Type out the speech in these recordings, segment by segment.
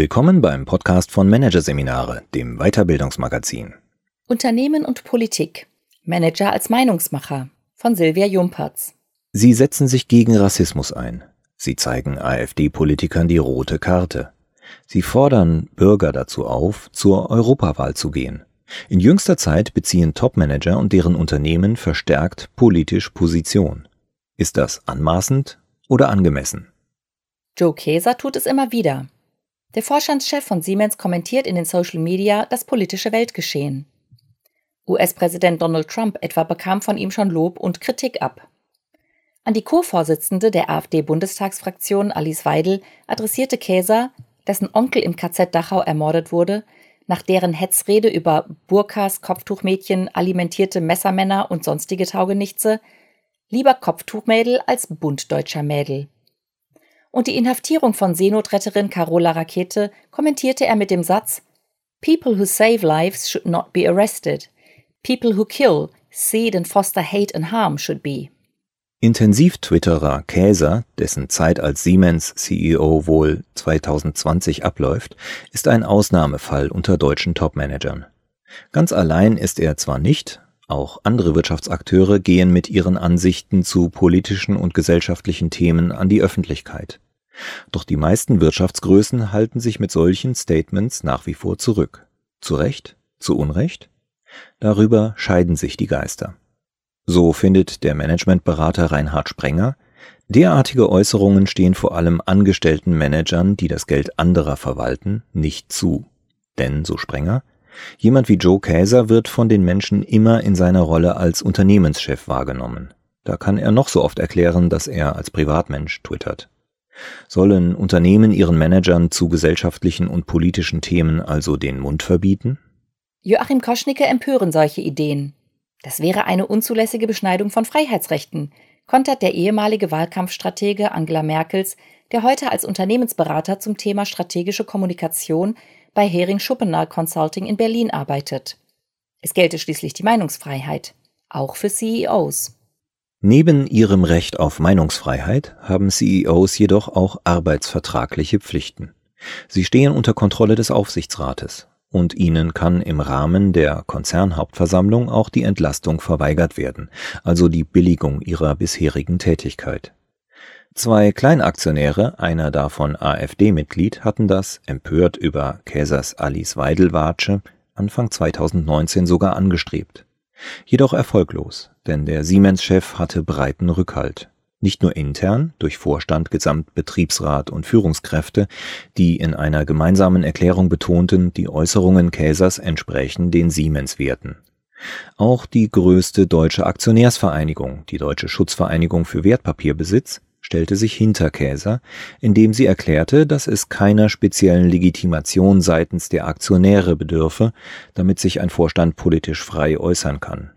Willkommen beim Podcast von Managerseminare, dem Weiterbildungsmagazin. Unternehmen und Politik. Manager als Meinungsmacher von Silvia Jumperz. Sie setzen sich gegen Rassismus ein. Sie zeigen AfD-Politikern die rote Karte. Sie fordern Bürger dazu auf, zur Europawahl zu gehen. In jüngster Zeit beziehen Topmanager und deren Unternehmen verstärkt politisch Position. Ist das anmaßend oder angemessen? Joe Keser tut es immer wieder. Der Vorstandschef von Siemens kommentiert in den Social Media das politische Weltgeschehen. US-Präsident Donald Trump etwa bekam von ihm schon Lob und Kritik ab. An die Co-Vorsitzende der AfD-Bundestagsfraktion Alice Weidel adressierte Käser, dessen Onkel im KZ Dachau ermordet wurde, nach deren Hetzrede über Burkas, Kopftuchmädchen, alimentierte Messermänner und sonstige Taugenichtse, lieber Kopftuchmädel als bunddeutscher Mädel. Und die Inhaftierung von Seenotretterin Carola Rakete kommentierte er mit dem Satz People who save lives should not be arrested. People who kill, seed and foster hate and harm should be. Intensiv-Twitterer Käser, dessen Zeit als Siemens-CEO wohl 2020 abläuft, ist ein Ausnahmefall unter deutschen Topmanagern. Ganz allein ist er zwar nicht, auch andere Wirtschaftsakteure gehen mit ihren Ansichten zu politischen und gesellschaftlichen Themen an die Öffentlichkeit. Doch die meisten Wirtschaftsgrößen halten sich mit solchen Statements nach wie vor zurück. Zu Recht? Zu Unrecht? Darüber scheiden sich die Geister. So findet der Managementberater Reinhard Sprenger, derartige Äußerungen stehen vor allem angestellten Managern, die das Geld anderer verwalten, nicht zu. Denn, so Sprenger, jemand wie Joe Käser wird von den Menschen immer in seiner Rolle als Unternehmenschef wahrgenommen. Da kann er noch so oft erklären, dass er als Privatmensch twittert. Sollen Unternehmen ihren Managern zu gesellschaftlichen und politischen Themen also den Mund verbieten? Joachim Koschnicke empören solche Ideen. Das wäre eine unzulässige Beschneidung von Freiheitsrechten, kontert der ehemalige Wahlkampfstratege Angela Merkels, der heute als Unternehmensberater zum Thema strategische Kommunikation bei Hering Schuppener Consulting in Berlin arbeitet. Es gelte schließlich die Meinungsfreiheit, auch für CEOs. Neben ihrem Recht auf Meinungsfreiheit haben CEOs jedoch auch arbeitsvertragliche Pflichten. Sie stehen unter Kontrolle des Aufsichtsrates und ihnen kann im Rahmen der Konzernhauptversammlung auch die Entlastung verweigert werden, also die Billigung ihrer bisherigen Tätigkeit. Zwei Kleinaktionäre, einer davon AfD-Mitglied, hatten das, empört über Käsers Alice Weidelwatsche, Anfang 2019 sogar angestrebt. Jedoch erfolglos, denn der Siemens-Chef hatte breiten Rückhalt nicht nur intern durch Vorstand, Gesamtbetriebsrat und Führungskräfte, die in einer gemeinsamen Erklärung betonten, die Äußerungen Käsers entsprechen den Siemens-Werten. Auch die größte deutsche Aktionärsvereinigung, die Deutsche Schutzvereinigung für Wertpapierbesitz, stellte sich hinter Käser, indem sie erklärte, dass es keiner speziellen Legitimation seitens der Aktionäre bedürfe, damit sich ein Vorstand politisch frei äußern kann.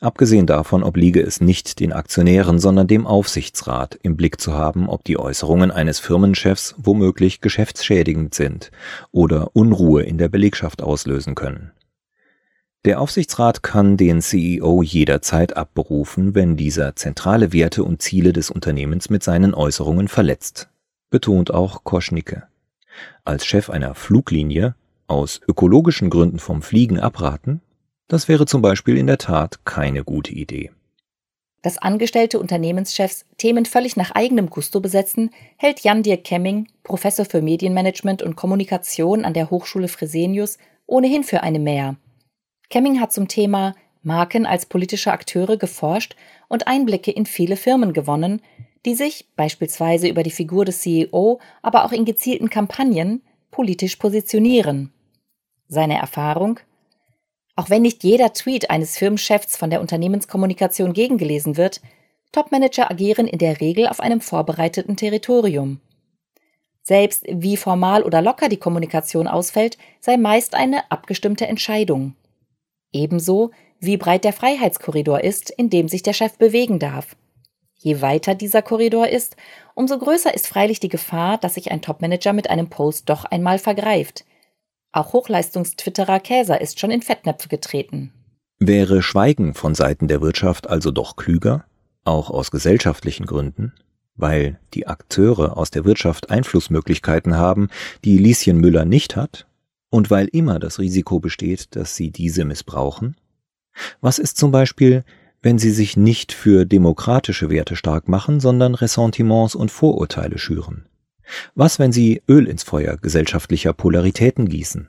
Abgesehen davon obliege es nicht den Aktionären, sondern dem Aufsichtsrat, im Blick zu haben, ob die Äußerungen eines Firmenchefs womöglich geschäftsschädigend sind oder Unruhe in der Belegschaft auslösen können. Der Aufsichtsrat kann den CEO jederzeit abberufen, wenn dieser zentrale Werte und Ziele des Unternehmens mit seinen Äußerungen verletzt, betont auch Koschnicke. Als Chef einer Fluglinie aus ökologischen Gründen vom Fliegen abraten, das wäre zum Beispiel in der Tat keine gute Idee. Dass angestellte Unternehmenschefs Themen völlig nach eigenem Gusto besetzen, hält Jan Dirk Kemming, Professor für Medienmanagement und Kommunikation an der Hochschule Fresenius, ohnehin für eine Mehr. Kemming hat zum Thema Marken als politische Akteure geforscht und Einblicke in viele Firmen gewonnen, die sich, beispielsweise über die Figur des CEO, aber auch in gezielten Kampagnen, politisch positionieren. Seine Erfahrung auch wenn nicht jeder Tweet eines Firmenchefs von der Unternehmenskommunikation gegengelesen wird, Topmanager agieren in der Regel auf einem vorbereiteten Territorium. Selbst wie formal oder locker die Kommunikation ausfällt, sei meist eine abgestimmte Entscheidung. Ebenso wie breit der Freiheitskorridor ist, in dem sich der Chef bewegen darf. Je weiter dieser Korridor ist, umso größer ist freilich die Gefahr, dass sich ein Topmanager mit einem Post doch einmal vergreift, auch Hochleistungstwitterer Käser ist schon in Fettnäpfe getreten. Wäre Schweigen von Seiten der Wirtschaft also doch klüger, auch aus gesellschaftlichen Gründen? weil die Akteure aus der Wirtschaft Einflussmöglichkeiten haben, die Lieschen Müller nicht hat, und weil immer das Risiko besteht, dass sie diese missbrauchen? Was ist zum Beispiel, wenn sie sich nicht für demokratische Werte stark machen, sondern Ressentiments und Vorurteile schüren? Was, wenn sie Öl ins Feuer gesellschaftlicher Polaritäten gießen?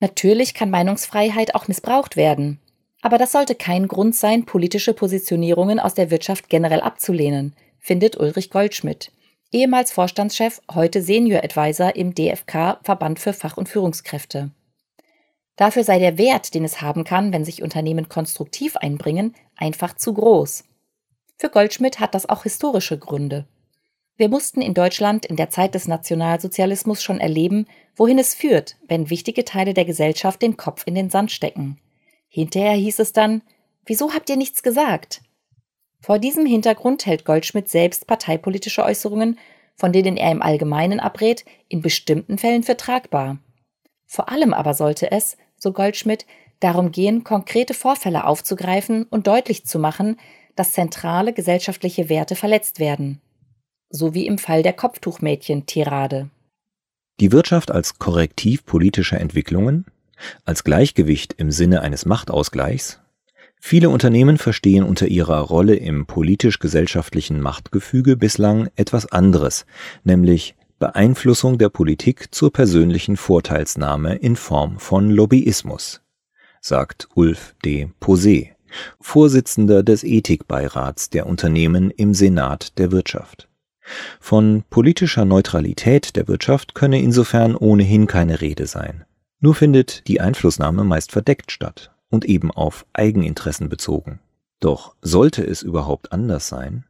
Natürlich kann Meinungsfreiheit auch missbraucht werden. Aber das sollte kein Grund sein, politische Positionierungen aus der Wirtschaft generell abzulehnen, findet Ulrich Goldschmidt, ehemals Vorstandschef, heute Senior Advisor im DFK Verband für Fach- und Führungskräfte. Dafür sei der Wert, den es haben kann, wenn sich Unternehmen konstruktiv einbringen, einfach zu groß. Für Goldschmidt hat das auch historische Gründe. Wir mussten in Deutschland in der Zeit des Nationalsozialismus schon erleben, wohin es führt, wenn wichtige Teile der Gesellschaft den Kopf in den Sand stecken. Hinterher hieß es dann, wieso habt ihr nichts gesagt? Vor diesem Hintergrund hält Goldschmidt selbst parteipolitische Äußerungen, von denen er im Allgemeinen abrät, in bestimmten Fällen vertragbar. Vor allem aber sollte es, so Goldschmidt, darum gehen, konkrete Vorfälle aufzugreifen und deutlich zu machen, dass zentrale gesellschaftliche Werte verletzt werden so wie im Fall der Kopftuchmädchen-Tirade. Die Wirtschaft als Korrektiv politischer Entwicklungen, als Gleichgewicht im Sinne eines Machtausgleichs. Viele Unternehmen verstehen unter ihrer Rolle im politisch-gesellschaftlichen Machtgefüge bislang etwas anderes, nämlich Beeinflussung der Politik zur persönlichen Vorteilsnahme in Form von Lobbyismus, sagt Ulf D. Posé, Vorsitzender des Ethikbeirats der Unternehmen im Senat der Wirtschaft. Von politischer Neutralität der Wirtschaft könne insofern ohnehin keine Rede sein. Nur findet die Einflussnahme meist verdeckt statt und eben auf Eigeninteressen bezogen. Doch sollte es überhaupt anders sein?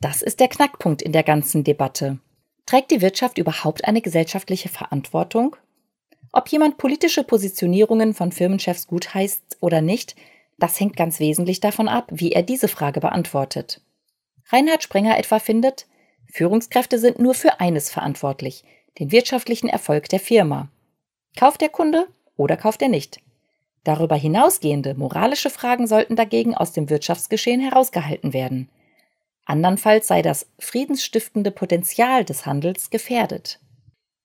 Das ist der Knackpunkt in der ganzen Debatte. Trägt die Wirtschaft überhaupt eine gesellschaftliche Verantwortung? Ob jemand politische Positionierungen von Firmenchefs gutheißt oder nicht, das hängt ganz wesentlich davon ab, wie er diese Frage beantwortet. Reinhard Sprenger etwa findet, Führungskräfte sind nur für eines verantwortlich, den wirtschaftlichen Erfolg der Firma. Kauft der Kunde oder kauft er nicht? Darüber hinausgehende moralische Fragen sollten dagegen aus dem Wirtschaftsgeschehen herausgehalten werden. Andernfalls sei das friedensstiftende Potenzial des Handels gefährdet.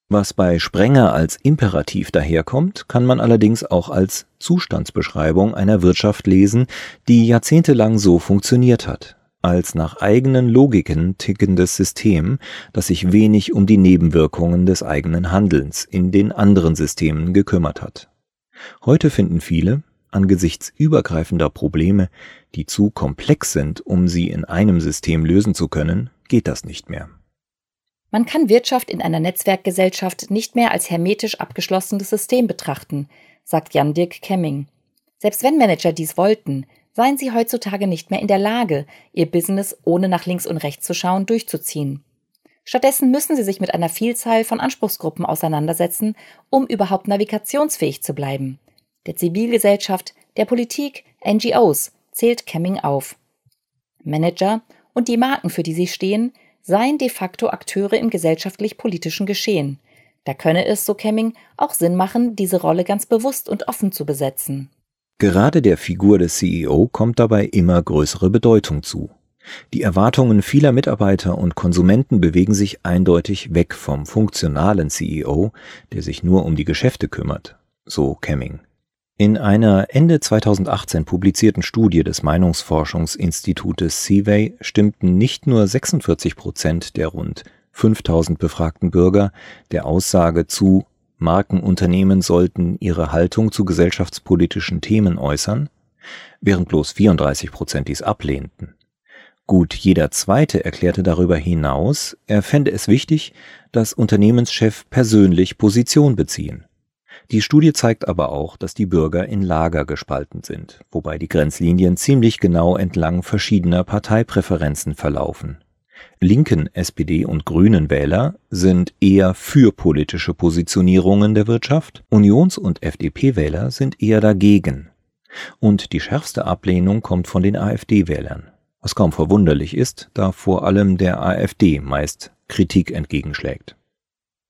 Was bei Sprenger als Imperativ daherkommt, kann man allerdings auch als Zustandsbeschreibung einer Wirtschaft lesen, die jahrzehntelang so funktioniert hat als nach eigenen Logiken tickendes System, das sich wenig um die Nebenwirkungen des eigenen Handelns in den anderen Systemen gekümmert hat. Heute finden viele, angesichts übergreifender Probleme, die zu komplex sind, um sie in einem System lösen zu können, geht das nicht mehr. Man kann Wirtschaft in einer Netzwerkgesellschaft nicht mehr als hermetisch abgeschlossenes System betrachten, sagt Jan-Dirk Kemming. Selbst wenn Manager dies wollten, seien sie heutzutage nicht mehr in der Lage, ihr Business ohne nach links und rechts zu schauen durchzuziehen. Stattdessen müssen sie sich mit einer Vielzahl von Anspruchsgruppen auseinandersetzen, um überhaupt navigationsfähig zu bleiben. Der Zivilgesellschaft, der Politik, NGOs zählt Kemming auf. Manager und die Marken, für die sie stehen, seien de facto Akteure im gesellschaftlich-politischen Geschehen. Da könne es, so Kemming, auch Sinn machen, diese Rolle ganz bewusst und offen zu besetzen. Gerade der Figur des CEO kommt dabei immer größere Bedeutung zu. Die Erwartungen vieler Mitarbeiter und Konsumenten bewegen sich eindeutig weg vom funktionalen CEO, der sich nur um die Geschäfte kümmert, so Kemming. In einer Ende 2018 publizierten Studie des Meinungsforschungsinstitutes Seaway stimmten nicht nur 46 Prozent der rund 5000 befragten Bürger der Aussage zu, Markenunternehmen sollten ihre Haltung zu gesellschaftspolitischen Themen äußern, während bloß 34 Prozent dies ablehnten. Gut jeder Zweite erklärte darüber hinaus, er fände es wichtig, dass Unternehmenschef persönlich Position beziehen. Die Studie zeigt aber auch, dass die Bürger in Lager gespalten sind, wobei die Grenzlinien ziemlich genau entlang verschiedener Parteipräferenzen verlaufen. Linken, SPD und Grünen Wähler sind eher für politische Positionierungen der Wirtschaft, Unions- und FDP-Wähler sind eher dagegen. Und die schärfste Ablehnung kommt von den AfD-Wählern, was kaum verwunderlich ist, da vor allem der AfD meist Kritik entgegenschlägt.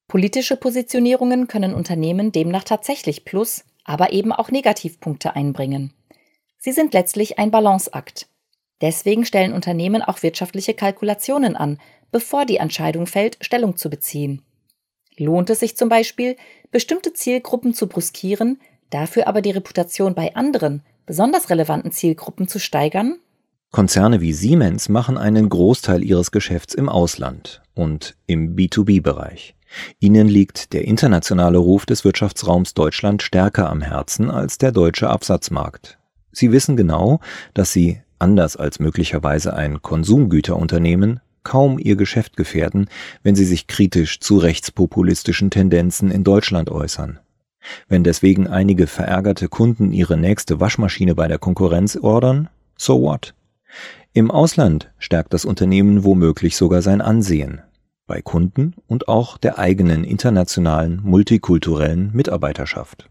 Politische Positionierungen können Unternehmen demnach tatsächlich Plus, aber eben auch Negativpunkte einbringen. Sie sind letztlich ein Balanceakt. Deswegen stellen Unternehmen auch wirtschaftliche Kalkulationen an, bevor die Entscheidung fällt, Stellung zu beziehen. Lohnt es sich zum Beispiel, bestimmte Zielgruppen zu bruskieren, dafür aber die Reputation bei anderen, besonders relevanten Zielgruppen zu steigern? Konzerne wie Siemens machen einen Großteil ihres Geschäfts im Ausland und im B2B-Bereich. Ihnen liegt der internationale Ruf des Wirtschaftsraums Deutschland stärker am Herzen als der deutsche Absatzmarkt. Sie wissen genau, dass sie, anders als möglicherweise ein Konsumgüterunternehmen, kaum ihr Geschäft gefährden, wenn sie sich kritisch zu rechtspopulistischen Tendenzen in Deutschland äußern. Wenn deswegen einige verärgerte Kunden ihre nächste Waschmaschine bei der Konkurrenz ordern, so what? Im Ausland stärkt das Unternehmen womöglich sogar sein Ansehen bei Kunden und auch der eigenen internationalen multikulturellen Mitarbeiterschaft.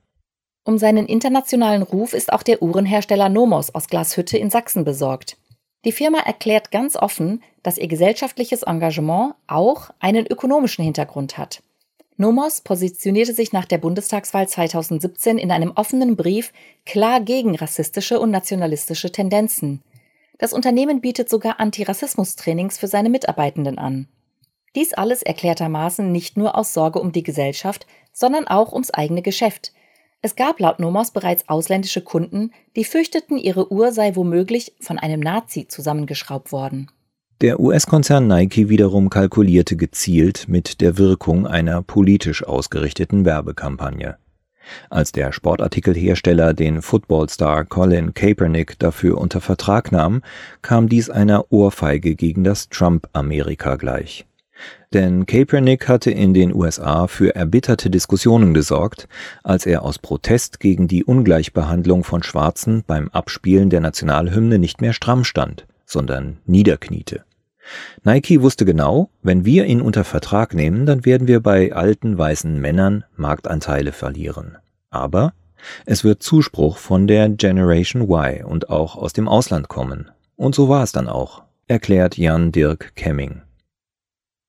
Um seinen internationalen Ruf ist auch der Uhrenhersteller Nomos aus Glashütte in Sachsen besorgt. Die Firma erklärt ganz offen, dass ihr gesellschaftliches Engagement auch einen ökonomischen Hintergrund hat. Nomos positionierte sich nach der Bundestagswahl 2017 in einem offenen Brief klar gegen rassistische und nationalistische Tendenzen. Das Unternehmen bietet sogar Antirassismus-Trainings für seine Mitarbeitenden an. Dies alles erklärtermaßen nicht nur aus Sorge um die Gesellschaft, sondern auch ums eigene Geschäft – es gab laut Nomos bereits ausländische Kunden, die fürchteten, ihre Uhr sei womöglich von einem Nazi zusammengeschraubt worden. Der US-Konzern Nike wiederum kalkulierte gezielt mit der Wirkung einer politisch ausgerichteten Werbekampagne. Als der Sportartikelhersteller den Footballstar Colin Kaepernick dafür unter Vertrag nahm, kam dies einer Ohrfeige gegen das Trump-Amerika gleich. Denn Kaepernick hatte in den USA für erbitterte Diskussionen gesorgt, als er aus Protest gegen die Ungleichbehandlung von Schwarzen beim Abspielen der Nationalhymne nicht mehr stramm stand, sondern niederkniete. Nike wusste genau, wenn wir ihn unter Vertrag nehmen, dann werden wir bei alten weißen Männern Marktanteile verlieren. Aber es wird Zuspruch von der Generation Y und auch aus dem Ausland kommen. Und so war es dann auch, erklärt Jan Dirk Kemming.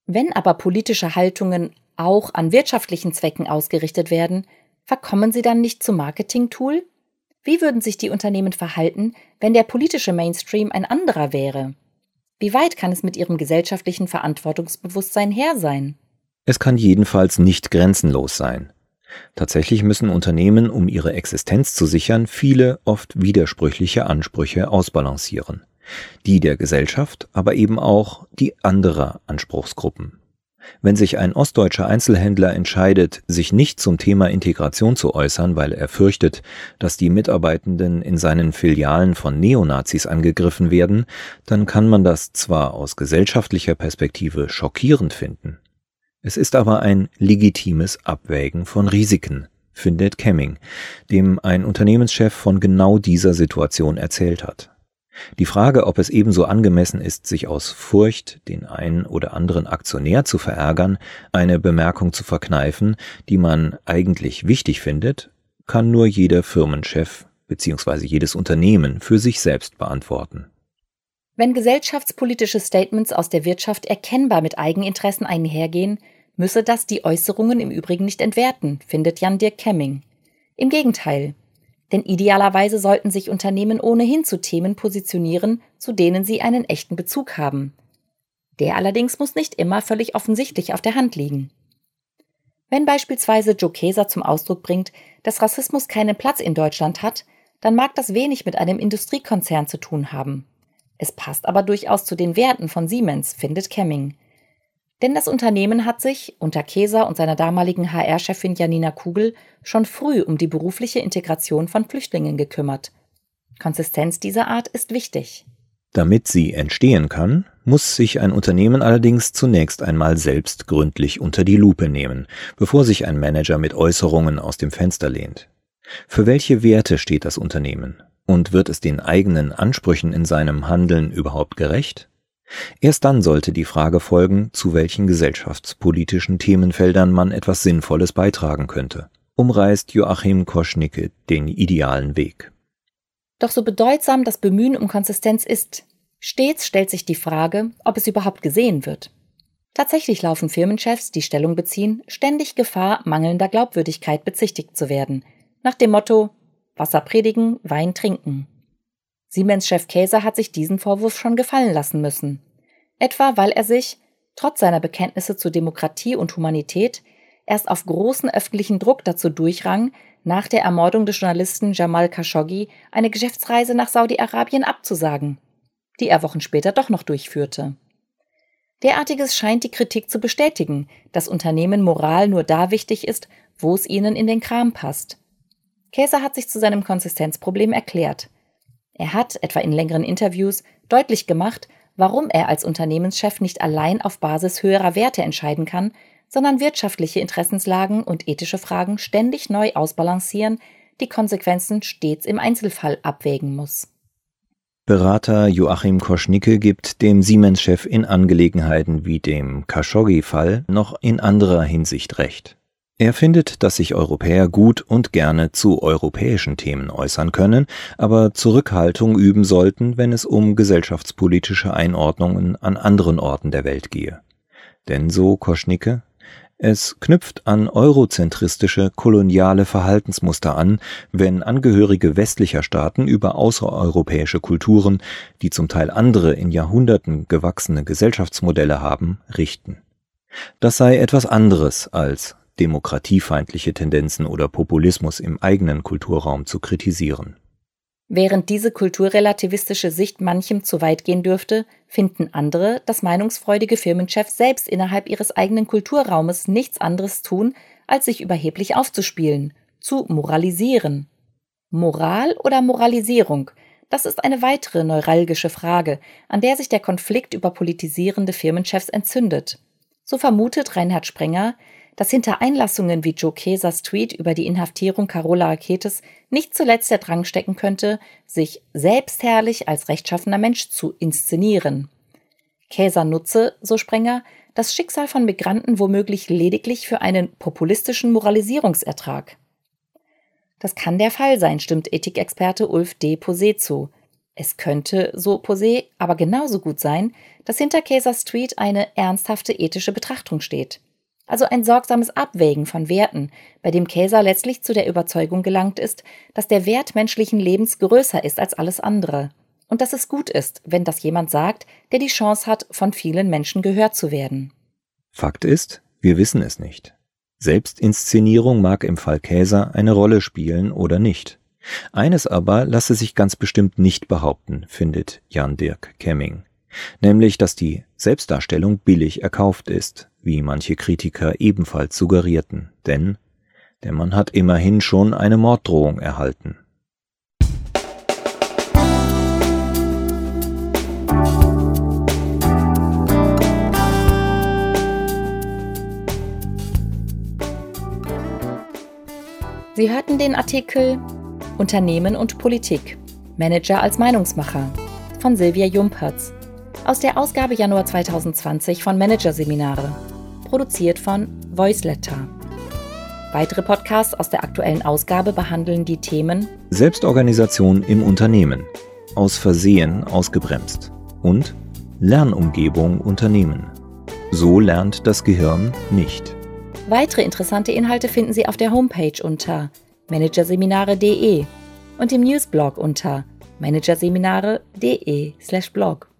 Wenn aber politische Haltungen auch an wirtschaftlichen Zwecken ausgerichtet werden, verkommen sie dann nicht zum Marketing-Tool? Wie würden sich die Unternehmen verhalten, wenn der politische Mainstream ein anderer wäre? Wie weit kann es mit ihrem gesellschaftlichen Verantwortungsbewusstsein her sein? Es kann jedenfalls nicht grenzenlos sein. Tatsächlich müssen Unternehmen, um ihre Existenz zu sichern, viele, oft widersprüchliche Ansprüche ausbalancieren die der Gesellschaft, aber eben auch die anderer Anspruchsgruppen. Wenn sich ein ostdeutscher Einzelhändler entscheidet, sich nicht zum Thema Integration zu äußern, weil er fürchtet, dass die Mitarbeitenden in seinen Filialen von Neonazis angegriffen werden, dann kann man das zwar aus gesellschaftlicher Perspektive schockierend finden. Es ist aber ein legitimes Abwägen von Risiken, findet Kemming, dem ein Unternehmenschef von genau dieser Situation erzählt hat. Die Frage, ob es ebenso angemessen ist, sich aus Furcht, den einen oder anderen Aktionär zu verärgern, eine Bemerkung zu verkneifen, die man eigentlich wichtig findet, kann nur jeder Firmenchef bzw. jedes Unternehmen für sich selbst beantworten. Wenn gesellschaftspolitische Statements aus der Wirtschaft erkennbar mit Eigeninteressen einhergehen, müsse das die Äußerungen im Übrigen nicht entwerten, findet Jan Dirk Kemming. Im Gegenteil, denn idealerweise sollten sich Unternehmen ohnehin zu Themen positionieren, zu denen sie einen echten Bezug haben. Der allerdings muss nicht immer völlig offensichtlich auf der Hand liegen. Wenn beispielsweise Joe Keser zum Ausdruck bringt, dass Rassismus keinen Platz in Deutschland hat, dann mag das wenig mit einem Industriekonzern zu tun haben. Es passt aber durchaus zu den Werten von Siemens, findet Kemming. Denn das Unternehmen hat sich, unter Keser und seiner damaligen HR-Chefin Janina Kugel, schon früh um die berufliche Integration von Flüchtlingen gekümmert. Konsistenz dieser Art ist wichtig. Damit sie entstehen kann, muss sich ein Unternehmen allerdings zunächst einmal selbst gründlich unter die Lupe nehmen, bevor sich ein Manager mit Äußerungen aus dem Fenster lehnt. Für welche Werte steht das Unternehmen? Und wird es den eigenen Ansprüchen in seinem Handeln überhaupt gerecht? Erst dann sollte die Frage folgen, zu welchen gesellschaftspolitischen Themenfeldern man etwas Sinnvolles beitragen könnte. Umreißt Joachim Koschnicke den idealen Weg. Doch so bedeutsam das Bemühen um Konsistenz ist, stets stellt sich die Frage, ob es überhaupt gesehen wird. Tatsächlich laufen Firmenchefs, die Stellung beziehen, ständig Gefahr, mangelnder Glaubwürdigkeit bezichtigt zu werden, nach dem Motto Wasser predigen, Wein trinken. Siemens-Chef Käser hat sich diesen Vorwurf schon gefallen lassen müssen. Etwa weil er sich, trotz seiner Bekenntnisse zu Demokratie und Humanität, erst auf großen öffentlichen Druck dazu durchrang, nach der Ermordung des Journalisten Jamal Khashoggi eine Geschäftsreise nach Saudi-Arabien abzusagen, die er Wochen später doch noch durchführte. Derartiges scheint die Kritik zu bestätigen, dass Unternehmen Moral nur da wichtig ist, wo es ihnen in den Kram passt. Käser hat sich zu seinem Konsistenzproblem erklärt. Er hat, etwa in längeren Interviews, deutlich gemacht, warum er als Unternehmenschef nicht allein auf Basis höherer Werte entscheiden kann, sondern wirtschaftliche Interessenslagen und ethische Fragen ständig neu ausbalancieren, die Konsequenzen stets im Einzelfall abwägen muss. Berater Joachim Koschnicke gibt dem Siemens-Chef in Angelegenheiten wie dem Khashoggi-Fall noch in anderer Hinsicht recht. Er findet, dass sich Europäer gut und gerne zu europäischen Themen äußern können, aber Zurückhaltung üben sollten, wenn es um gesellschaftspolitische Einordnungen an anderen Orten der Welt gehe. Denn so Koschnicke, es knüpft an eurozentristische koloniale Verhaltensmuster an, wenn Angehörige westlicher Staaten über außereuropäische Kulturen, die zum Teil andere in Jahrhunderten gewachsene Gesellschaftsmodelle haben, richten. Das sei etwas anderes als demokratiefeindliche Tendenzen oder Populismus im eigenen Kulturraum zu kritisieren. Während diese kulturrelativistische Sicht manchem zu weit gehen dürfte, finden andere, dass meinungsfreudige Firmenchefs selbst innerhalb ihres eigenen Kulturraumes nichts anderes tun, als sich überheblich aufzuspielen, zu moralisieren. Moral oder Moralisierung? Das ist eine weitere neuralgische Frage, an der sich der Konflikt über politisierende Firmenchefs entzündet. So vermutet Reinhard Sprenger, dass hinter Einlassungen wie Joe Kesers Tweet über die Inhaftierung Carola Raketes nicht zuletzt der Drang stecken könnte, sich selbstherrlich als rechtschaffener Mensch zu inszenieren. Käser nutze, so Sprenger, das Schicksal von Migranten womöglich lediglich für einen populistischen Moralisierungsertrag. Das kann der Fall sein, stimmt Ethikexperte Ulf D. Posé zu. Es könnte, so Posé, aber genauso gut sein, dass hinter Käsers Tweet eine ernsthafte ethische Betrachtung steht. Also ein sorgsames Abwägen von Werten, bei dem Käser letztlich zu der Überzeugung gelangt ist, dass der Wert menschlichen Lebens größer ist als alles andere. Und dass es gut ist, wenn das jemand sagt, der die Chance hat, von vielen Menschen gehört zu werden. Fakt ist, wir wissen es nicht. Selbstinszenierung mag im Fall Käser eine Rolle spielen oder nicht. Eines aber lasse sich ganz bestimmt nicht behaupten, findet Jan Dirk Kemming nämlich dass die Selbstdarstellung billig erkauft ist, wie manche Kritiker ebenfalls suggerierten, denn der Mann hat immerhin schon eine Morddrohung erhalten. Sie hörten den Artikel Unternehmen und Politik. Manager als Meinungsmacher von Silvia Jumpertz aus der Ausgabe Januar 2020 von Managerseminare, produziert von Voiceletter. Weitere Podcasts aus der aktuellen Ausgabe behandeln die Themen Selbstorganisation im Unternehmen, aus Versehen ausgebremst und Lernumgebung Unternehmen. So lernt das Gehirn nicht. Weitere interessante Inhalte finden Sie auf der Homepage unter managerseminare.de und im Newsblog unter managerseminare.de/blog.